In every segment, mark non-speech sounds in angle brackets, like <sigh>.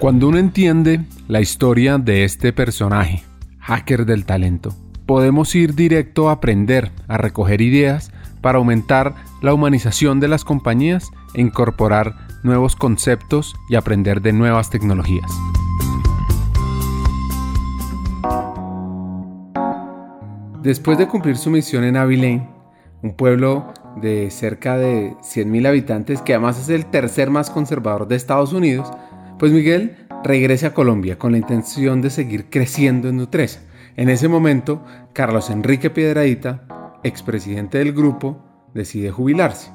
Cuando uno entiende la historia de este personaje, hacker del talento, podemos ir directo a aprender, a recoger ideas para aumentar la humanización de las compañías e incorporar nuevos conceptos y aprender de nuevas tecnologías. Después de cumplir su misión en Abilene, un pueblo de cerca de 100.000 habitantes que además es el tercer más conservador de Estados Unidos, pues Miguel regresa a Colombia con la intención de seguir creciendo en Nutresa. En ese momento, Carlos Enrique Piedradita, expresidente del grupo, decide jubilarse.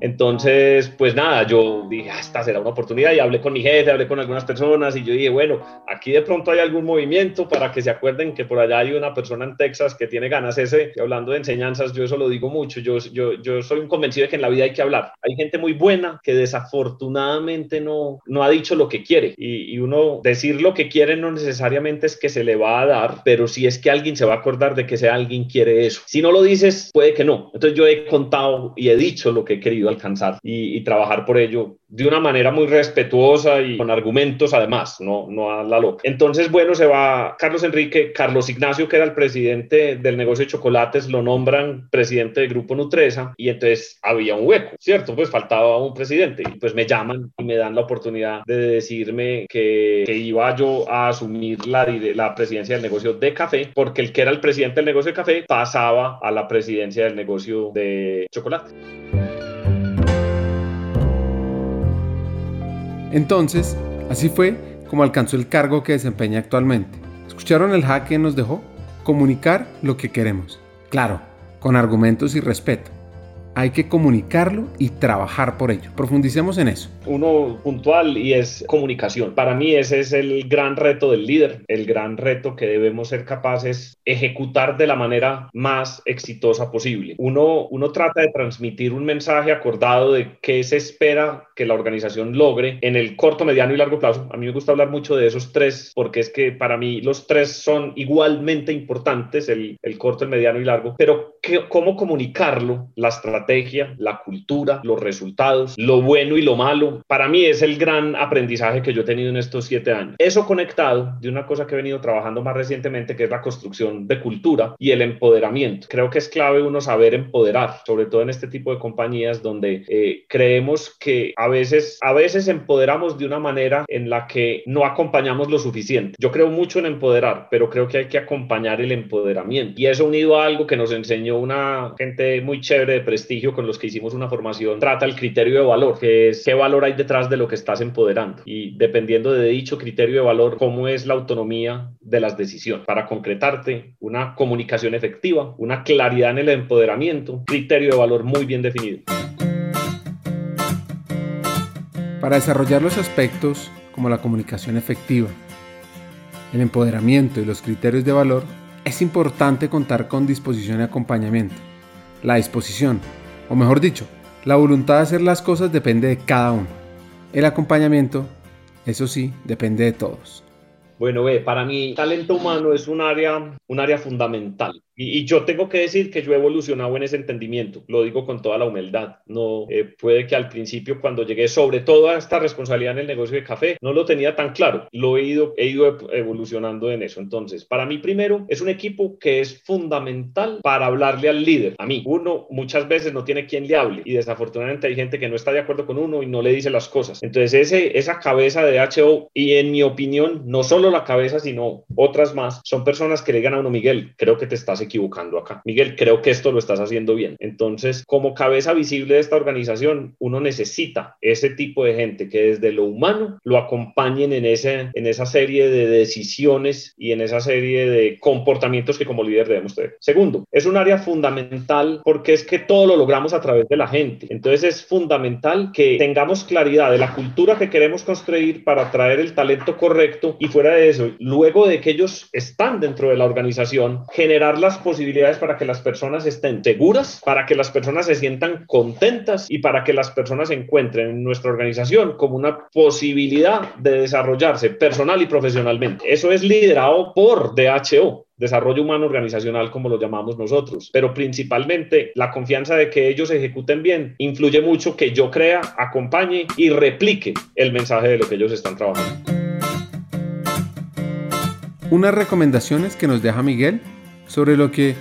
Entonces, pues nada, yo dije, ah, esta será una oportunidad y hablé con mi jefe, hablé con algunas personas y yo dije, bueno, aquí de pronto hay algún movimiento para que se acuerden que por allá hay una persona en Texas que tiene ganas ese, y hablando de enseñanzas, yo eso lo digo mucho, yo, yo, yo soy un convencido de que en la vida hay que hablar. Hay gente muy buena que desafortunadamente no, no ha dicho lo que quiere y, y uno decir lo que quiere no necesariamente es que se le va a dar, pero si es que alguien se va a acordar de que ese alguien quiere eso. Si no lo dices, puede que no. Entonces yo he contado y he dicho lo que he querido alcanzar y, trabajar por ello de una manera muy respetuosa y con argumentos además, no, no a la loca. Entonces, bueno, se va Carlos Enrique, Carlos Ignacio, que era el presidente del negocio de chocolates, lo nombran presidente del grupo Nutresa y entonces había un hueco, ¿cierto? Pues faltaba un presidente y pues me llaman y me dan la oportunidad de decirme que, que iba yo a asumir la, la presidencia del negocio de café, porque el que era el presidente del negocio de café pasaba a la presidencia del negocio de chocolate. Entonces, así fue como alcanzó el cargo que desempeña actualmente. ¿Escucharon el hack que nos dejó? Comunicar lo que queremos. Claro, con argumentos y respeto hay que comunicarlo y trabajar por ello. Profundicemos en eso. Uno puntual y es comunicación. Para mí ese es el gran reto del líder, el gran reto que debemos ser capaces ejecutar de la manera más exitosa posible. Uno, uno trata de transmitir un mensaje acordado de qué se espera que la organización logre en el corto, mediano y largo plazo. A mí me gusta hablar mucho de esos tres porque es que para mí los tres son igualmente importantes, el, el corto, el mediano y largo, pero ¿cómo comunicarlo? La estrategia la cultura, los resultados, lo bueno y lo malo. Para mí es el gran aprendizaje que yo he tenido en estos siete años. Eso conectado de una cosa que he venido trabajando más recientemente, que es la construcción de cultura y el empoderamiento. Creo que es clave uno saber empoderar, sobre todo en este tipo de compañías donde eh, creemos que a veces, a veces empoderamos de una manera en la que no acompañamos lo suficiente. Yo creo mucho en empoderar, pero creo que hay que acompañar el empoderamiento. Y eso unido a algo que nos enseñó una gente muy chévere de prestigio con los que hicimos una formación trata el criterio de valor, que es qué valor hay detrás de lo que estás empoderando. Y dependiendo de dicho criterio de valor, cómo es la autonomía de las decisiones. Para concretarte, una comunicación efectiva, una claridad en el empoderamiento, criterio de valor muy bien definido. Para desarrollar los aspectos como la comunicación efectiva, el empoderamiento y los criterios de valor, es importante contar con disposición y acompañamiento. La disposición o mejor dicho, la voluntad de hacer las cosas depende de cada uno. El acompañamiento, eso sí, depende de todos. Bueno, ve, para mí talento humano es un área, un área fundamental. Y, yo tengo que decir que yo he evolucionado en ese entendimiento, lo digo con toda la humildad. No eh, puede que al principio cuando llegué sobre todo a esta responsabilidad en el negocio de café, no lo tenía tan claro. Lo he ido, he ido evolucionando en eso. Entonces, para mí primero es un equipo que es fundamental para hablarle al líder. A mí, uno muchas veces no tiene quien le hable y desafortunadamente hay gente que no está de acuerdo con uno y no le dice las cosas. Entonces, ese, esa cabeza de HO y en mi opinión, no solo la cabeza, sino otras más, son personas que le digan a uno, Miguel, creo que te estás equivocando acá. Miguel, creo que esto lo estás haciendo bien. Entonces, como cabeza visible de esta organización, uno necesita ese tipo de gente que desde lo humano lo acompañen en, ese, en esa serie de decisiones y en esa serie de comportamientos que como líder debemos tener. Segundo, es un área fundamental porque es que todo lo logramos a través de la gente. Entonces, es fundamental que tengamos claridad de la cultura que queremos construir para traer el talento correcto y fuera de eso, luego de que ellos están dentro de la organización, generar las posibilidades para que las personas estén seguras, para que las personas se sientan contentas y para que las personas encuentren en nuestra organización como una posibilidad de desarrollarse personal y profesionalmente. Eso es liderado por DHO, desarrollo humano organizacional como lo llamamos nosotros, pero principalmente la confianza de que ellos ejecuten bien influye mucho que yo crea, acompañe y replique el mensaje de lo que ellos están trabajando. Unas recomendaciones que nos deja Miguel sobre lo que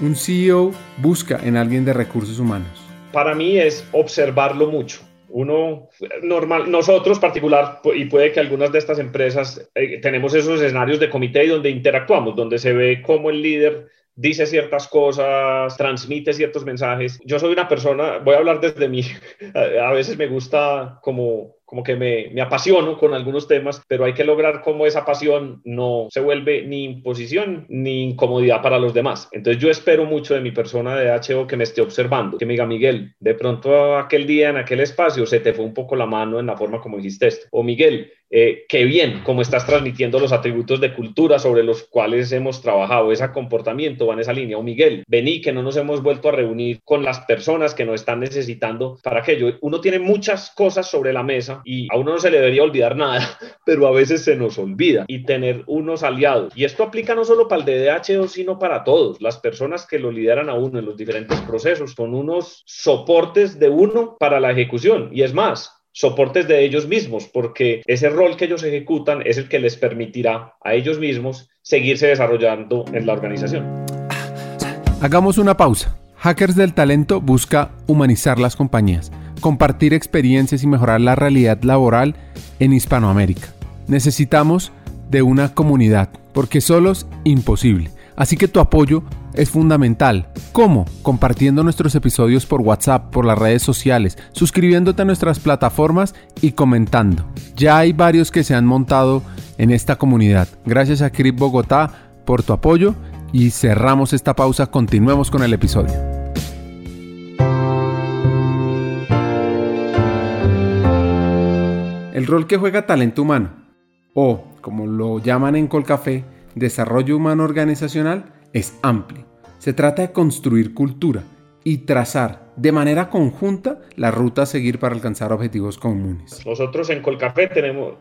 un CEO busca en alguien de recursos humanos. Para mí es observarlo mucho. Uno, normal, nosotros particular, y puede que algunas de estas empresas eh, tenemos esos escenarios de comité donde interactuamos, donde se ve cómo el líder dice ciertas cosas, transmite ciertos mensajes. Yo soy una persona, voy a hablar desde mí, <laughs> a veces me gusta como como que me, me, apasiono con algunos temas, pero hay que lograr cómo esa pasión no se vuelve ni imposición ni incomodidad para los demás. Entonces yo espero mucho de mi persona de HO que me esté observando, que me diga, Miguel, de pronto aquel día en aquel espacio se te fue un poco la mano en la forma como dijiste esto. O Miguel, eh, qué bien cómo estás transmitiendo los atributos de cultura sobre los cuales hemos trabajado, ese comportamiento va en esa línea. O Miguel, vení que no nos hemos vuelto a reunir con las personas que nos están necesitando para aquello. Uno tiene muchas cosas sobre la mesa y a uno no se le debería olvidar nada, <laughs> pero a veces se nos olvida y tener unos aliados. Y esto aplica no solo para el DDHO, sino para todos. Las personas que lo lideran a uno en los diferentes procesos son unos soportes de uno para la ejecución. Y es más, soportes de ellos mismos, porque ese rol que ellos ejecutan es el que les permitirá a ellos mismos seguirse desarrollando en la organización. Hagamos una pausa. Hackers del Talento busca humanizar las compañías, compartir experiencias y mejorar la realidad laboral en Hispanoamérica. Necesitamos de una comunidad, porque solos imposible. Así que tu apoyo es fundamental. ¿Cómo? Compartiendo nuestros episodios por WhatsApp, por las redes sociales, suscribiéndote a nuestras plataformas y comentando. Ya hay varios que se han montado en esta comunidad. Gracias a Crip Bogotá por tu apoyo y cerramos esta pausa. Continuemos con el episodio. El rol que juega talento humano, o como lo llaman en Colcafé, desarrollo humano organizacional, es amplio. Se trata de construir cultura y trazar de manera conjunta la ruta a seguir para alcanzar objetivos comunes. Nosotros en Colcafé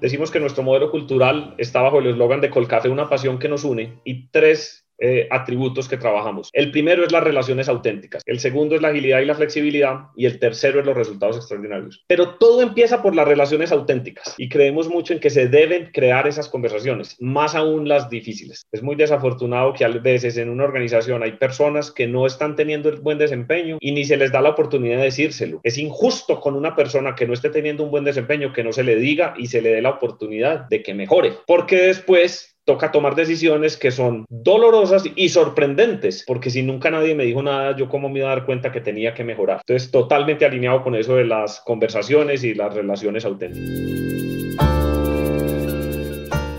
decimos que nuestro modelo cultural está bajo el eslogan de Colcafé, una pasión que nos une, y tres eh, atributos que trabajamos. El primero es las relaciones auténticas, el segundo es la agilidad y la flexibilidad y el tercero es los resultados extraordinarios. Pero todo empieza por las relaciones auténticas y creemos mucho en que se deben crear esas conversaciones, más aún las difíciles. Es muy desafortunado que a veces en una organización hay personas que no están teniendo el buen desempeño y ni se les da la oportunidad de decírselo. Es injusto con una persona que no esté teniendo un buen desempeño que no se le diga y se le dé la oportunidad de que mejore, porque después toca tomar decisiones que son dolorosas y sorprendentes, porque si nunca nadie me dijo nada, yo cómo me iba a dar cuenta que tenía que mejorar. Entonces, totalmente alineado con eso de las conversaciones y las relaciones auténticas.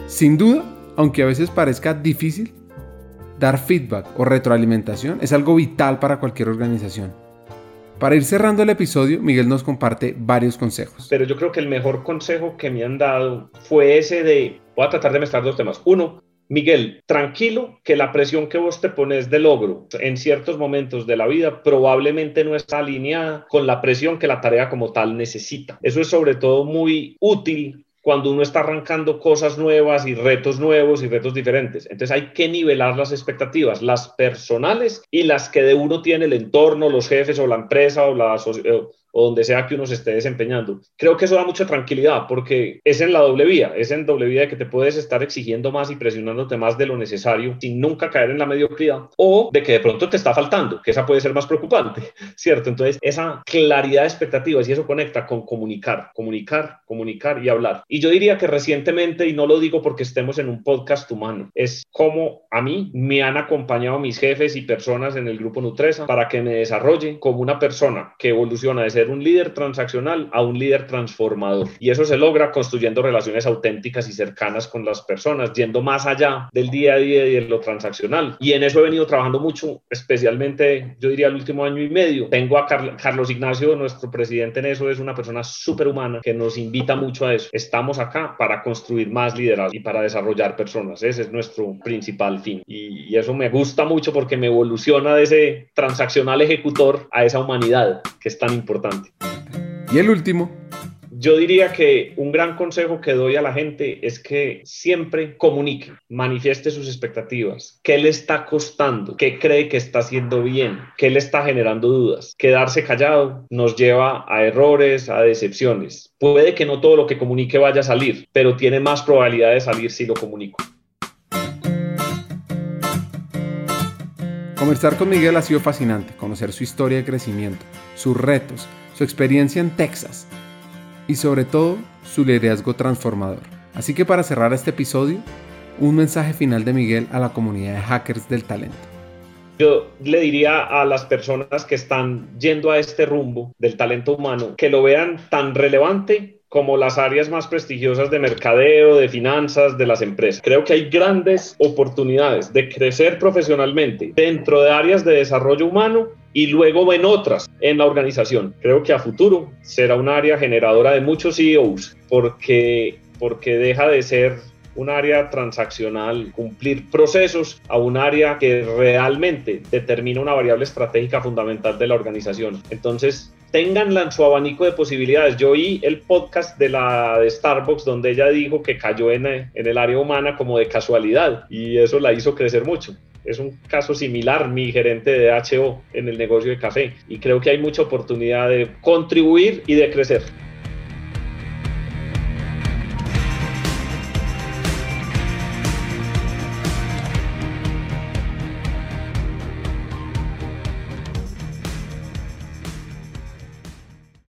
Sin duda, aunque a veces parezca difícil, dar feedback o retroalimentación es algo vital para cualquier organización. Para ir cerrando el episodio, Miguel nos comparte varios consejos. Pero yo creo que el mejor consejo que me han dado fue ese de, voy a tratar de mezclar dos temas. Uno, Miguel, tranquilo que la presión que vos te pones de logro en ciertos momentos de la vida probablemente no está alineada con la presión que la tarea como tal necesita. Eso es sobre todo muy útil cuando uno está arrancando cosas nuevas y retos nuevos y retos diferentes. Entonces hay que nivelar las expectativas, las personales y las que de uno tiene el entorno, los jefes o la empresa o la, o donde sea que uno se esté desempeñando. Creo que eso da mucha tranquilidad porque es en la doble vía, es en doble vía de que te puedes estar exigiendo más y presionándote más de lo necesario sin nunca caer en la mediocridad o de que de pronto te está faltando, que esa puede ser más preocupante, <laughs> ¿cierto? Entonces, esa claridad de expectativas y eso conecta con comunicar, comunicar, comunicar y hablar. Y yo diría que recientemente, y no lo digo porque estemos en un podcast humano, es como a mí me han acompañado mis jefes y personas en el grupo Nutresa para que me desarrolle como una persona que evoluciona de un líder transaccional a un líder transformador. Y eso se logra construyendo relaciones auténticas y cercanas con las personas, yendo más allá del día a día y de lo transaccional. Y en eso he venido trabajando mucho, especialmente, yo diría, el último año y medio. Tengo a Carlos Ignacio, nuestro presidente en eso, es una persona súper humana que nos invita mucho a eso. Estamos acá para construir más liderazgo y para desarrollar personas. Ese es nuestro principal fin. Y, y eso me gusta mucho porque me evoluciona de ese transaccional ejecutor a esa humanidad que es tan importante. Y el último. Yo diría que un gran consejo que doy a la gente es que siempre comunique, manifieste sus expectativas, qué le está costando, qué cree que está haciendo bien, qué le está generando dudas. Quedarse callado nos lleva a errores, a decepciones. Puede que no todo lo que comunique vaya a salir, pero tiene más probabilidad de salir si lo comunico. Conversar con Miguel ha sido fascinante, conocer su historia de crecimiento, sus retos, su experiencia en Texas y sobre todo su liderazgo transformador. Así que para cerrar este episodio, un mensaje final de Miguel a la comunidad de hackers del talento. Yo le diría a las personas que están yendo a este rumbo del talento humano que lo vean tan relevante como las áreas más prestigiosas de mercadeo, de finanzas, de las empresas. Creo que hay grandes oportunidades de crecer profesionalmente dentro de áreas de desarrollo humano y luego en otras en la organización. Creo que a futuro será un área generadora de muchos CEOs porque, porque deja de ser un área transaccional, cumplir procesos a un área que realmente determina una variable estratégica fundamental de la organización. Entonces, tenganla en su abanico de posibilidades. Yo oí el podcast de la de Starbucks donde ella dijo que cayó en, en el área humana como de casualidad y eso la hizo crecer mucho. Es un caso similar mi gerente de HO en el negocio de café y creo que hay mucha oportunidad de contribuir y de crecer.